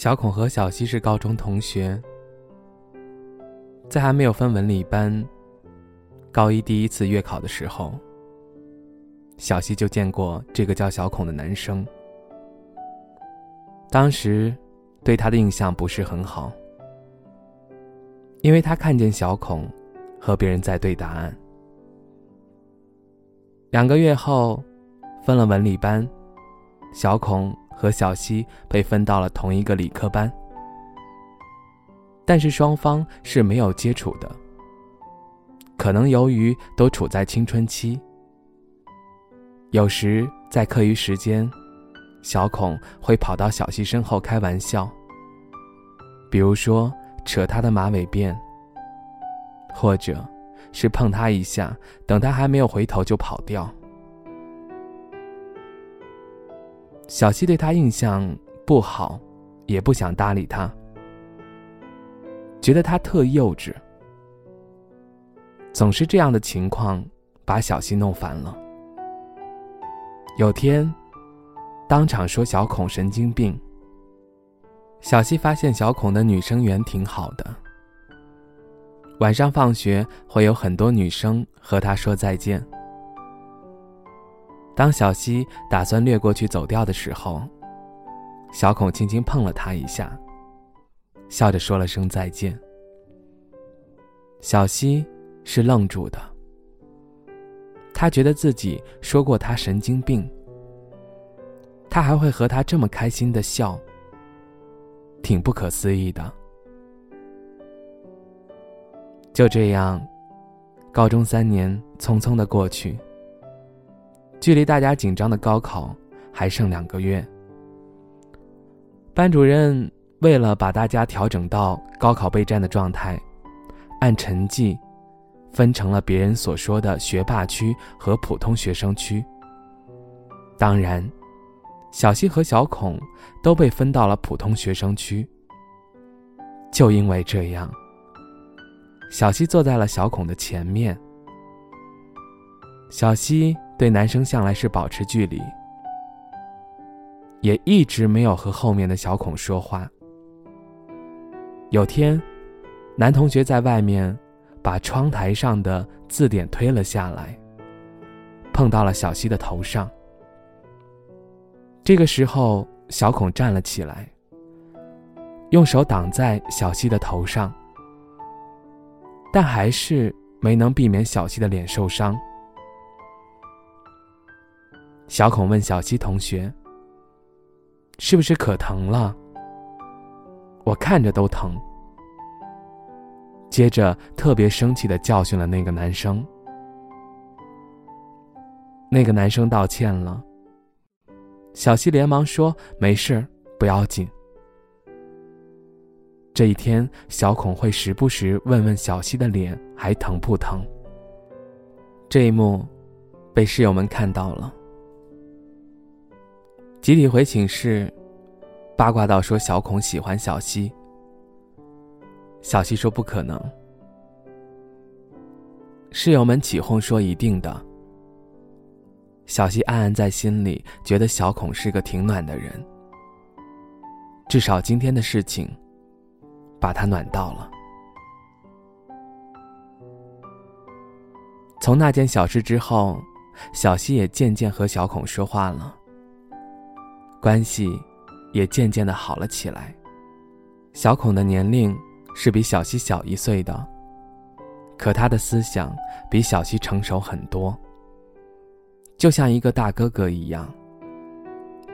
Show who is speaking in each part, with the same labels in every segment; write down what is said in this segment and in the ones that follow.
Speaker 1: 小孔和小西是高中同学，在还没有分文理班，高一第一次月考的时候，小西就见过这个叫小孔的男生。当时，对他的印象不是很好，因为他看见小孔和别人在对答案。两个月后，分了文理班，小孔。和小西被分到了同一个理科班，但是双方是没有接触的。可能由于都处在青春期，有时在课余时间，小孔会跑到小西身后开玩笑，比如说扯他的马尾辫，或者是碰他一下，等他还没有回头就跑掉。小西对他印象不好，也不想搭理他，觉得他特幼稚。总是这样的情况，把小西弄烦了。有天，当场说小孔神经病。小西发现小孔的女生缘挺好的，晚上放学会有很多女生和他说再见。当小西打算掠过去走掉的时候，小孔轻轻碰了他一下，笑着说了声再见。小西是愣住的，他觉得自己说过他神经病，他还会和他这么开心的笑，挺不可思议的。就这样，高中三年匆匆的过去。距离大家紧张的高考还剩两个月，班主任为了把大家调整到高考备战的状态，按成绩分成了别人所说的学霸区和普通学生区。当然，小西和小孔都被分到了普通学生区。就因为这样，小西坐在了小孔的前面。小西。对男生向来是保持距离，也一直没有和后面的小孔说话。有天，男同学在外面把窗台上的字典推了下来，碰到了小西的头上。这个时候，小孔站了起来，用手挡在小西的头上，但还是没能避免小西的脸受伤。小孔问小西同学：“是不是可疼了？我看着都疼。”接着特别生气的教训了那个男生。那个男生道歉了。小西连忙说：“没事，不要紧。”这一天，小孔会时不时问问小西的脸还疼不疼。这一幕，被室友们看到了。集体回寝室，八卦到说小孔喜欢小西。小西说不可能。室友们起哄说一定的。小西暗暗在心里觉得小孔是个挺暖的人，至少今天的事情，把他暖到了。从那件小事之后，小西也渐渐和小孔说话了。关系也渐渐的好了起来。小孔的年龄是比小西小一岁的，可他的思想比小西成熟很多，就像一个大哥哥一样，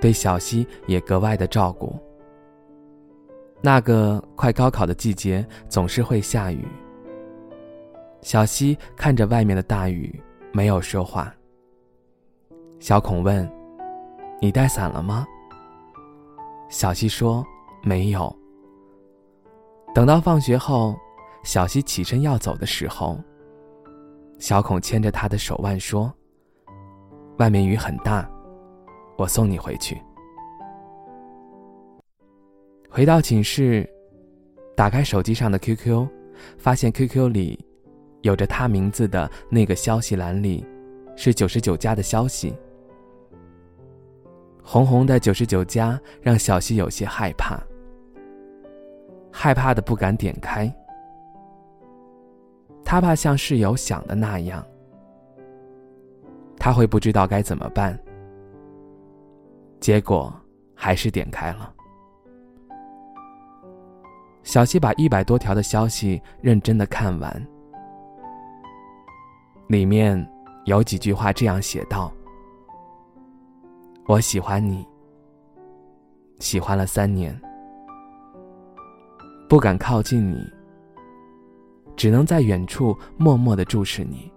Speaker 1: 对小西也格外的照顾。那个快高考的季节总是会下雨，小西看着外面的大雨，没有说话。小孔问：“你带伞了吗？”小西说：“没有。”等到放学后，小西起身要走的时候，小孔牵着他的手腕说：“外面雨很大，我送你回去。”回到寝室，打开手机上的 QQ，发现 QQ 里有着他名字的那个消息栏里，是九十九加的消息。红红的九十九加让小西有些害怕。害怕的不敢点开，他怕像室友想的那样，他会不知道该怎么办。结果还是点开了。小西把一百多条的消息认真的看完，里面有几句话这样写道：“我喜欢你，喜欢了三年。”不敢靠近你，只能在远处默默的注视你。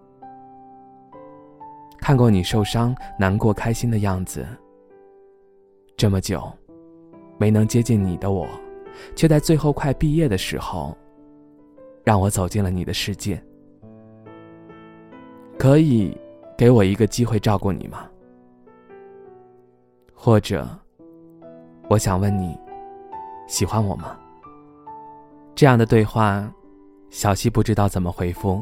Speaker 1: 看过你受伤、难过、开心的样子。这么久，没能接近你的我，却在最后快毕业的时候，让我走进了你的世界。可以给我一个机会照顾你吗？或者，我想问你，喜欢我吗？这样的对话，小西不知道怎么回复。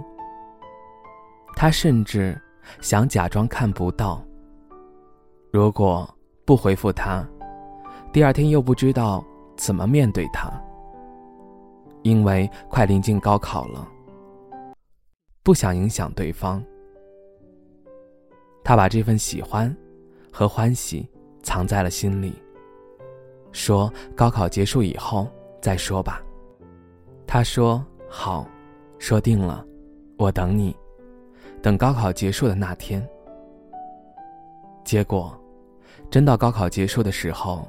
Speaker 1: 他甚至想假装看不到。如果不回复他，第二天又不知道怎么面对他。因为快临近高考了，不想影响对方，他把这份喜欢和欢喜藏在了心里，说高考结束以后再说吧。他说：“好，说定了，我等你，等高考结束的那天。”结果，真到高考结束的时候，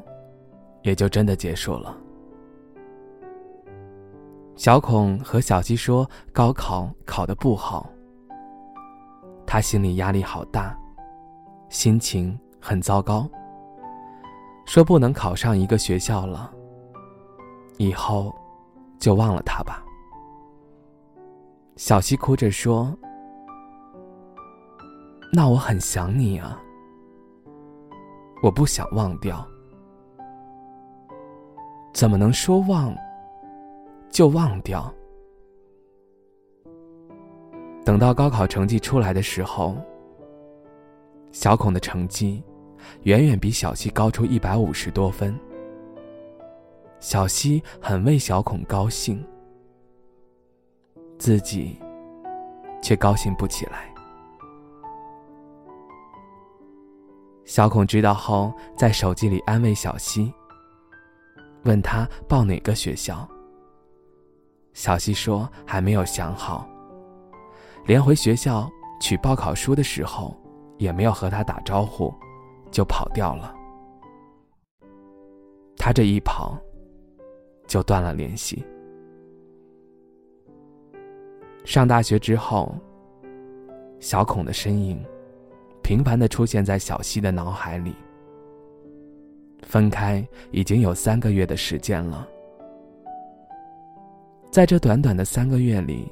Speaker 1: 也就真的结束了。小孔和小西说高考考得不好，他心里压力好大，心情很糟糕。说不能考上一个学校了，以后。就忘了他吧。小西哭着说：“那我很想你啊，我不想忘掉。怎么能说忘就忘掉？等到高考成绩出来的时候，小孔的成绩远远比小西高出一百五十多分。”小西很为小孔高兴，自己却高兴不起来。小孔知道后，在手机里安慰小西，问他报哪个学校。小西说还没有想好，连回学校取报考书的时候也没有和他打招呼，就跑掉了。他这一跑。就断了联系。上大学之后，小孔的身影频繁的出现在小溪的脑海里。分开已经有三个月的时间了，在这短短的三个月里，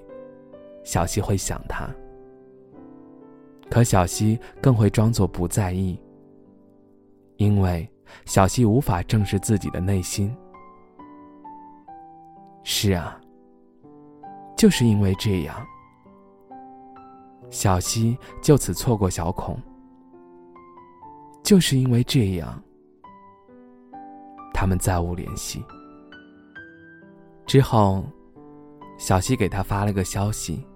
Speaker 1: 小溪会想他，可小溪更会装作不在意，因为小西无法正视自己的内心。是啊，就是因为这样，小西就此错过小孔。就是因为这样，他们再无联系。之后，小西给他发了个消息，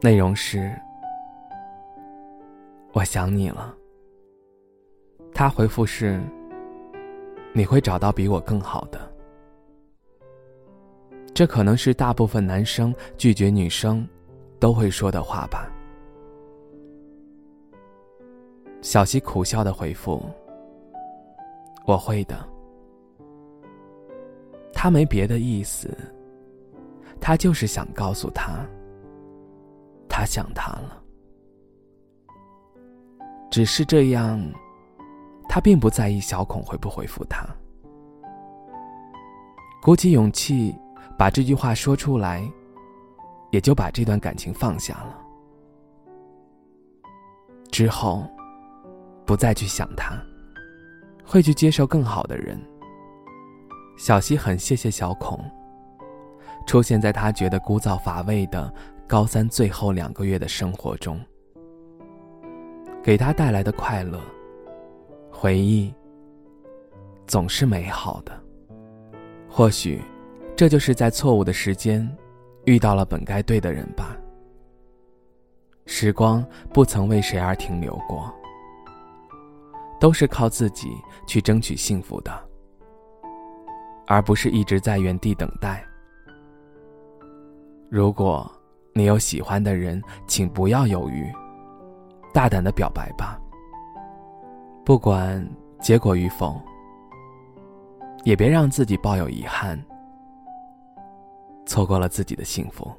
Speaker 1: 内容是：“我想你了。”他回复是：“你会找到比我更好的。”这可能是大部分男生拒绝女生都会说的话吧。小西苦笑的回复：“我会的。”他没别的意思，他就是想告诉他，他想他了。只是这样，他并不在意小孔回不回复他。鼓起勇气把这句话说出来，也就把这段感情放下了。之后，不再去想他，会去接受更好的人。小溪很谢谢小孔，出现在他觉得枯燥乏味的高三最后两个月的生活中，给他带来的快乐、回忆，总是美好的。或许，这就是在错误的时间，遇到了本该对的人吧。时光不曾为谁而停留过，都是靠自己去争取幸福的，而不是一直在原地等待。如果你有喜欢的人，请不要犹豫，大胆的表白吧。不管结果与否，也别让自己抱有遗憾，错过了自己的幸福。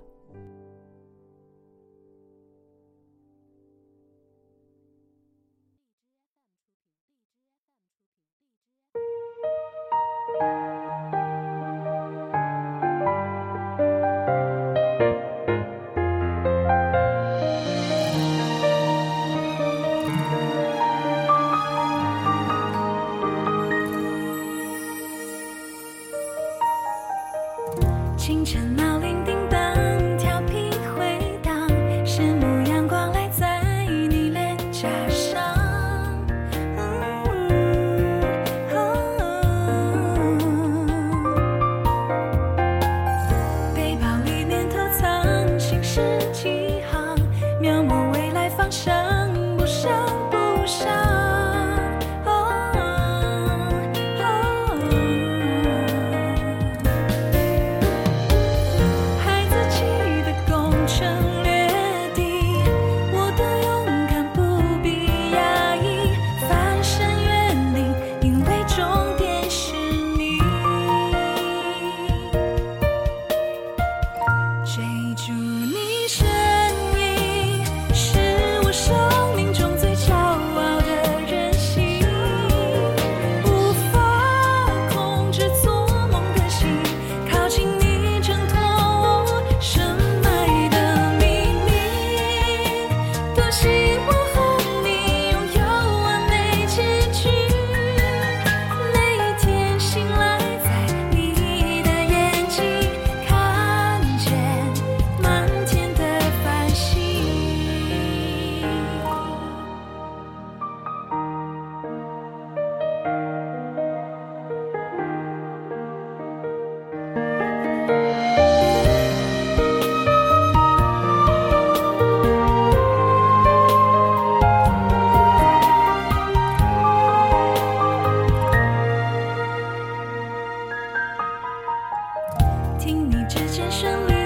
Speaker 2: 听你指尖旋律。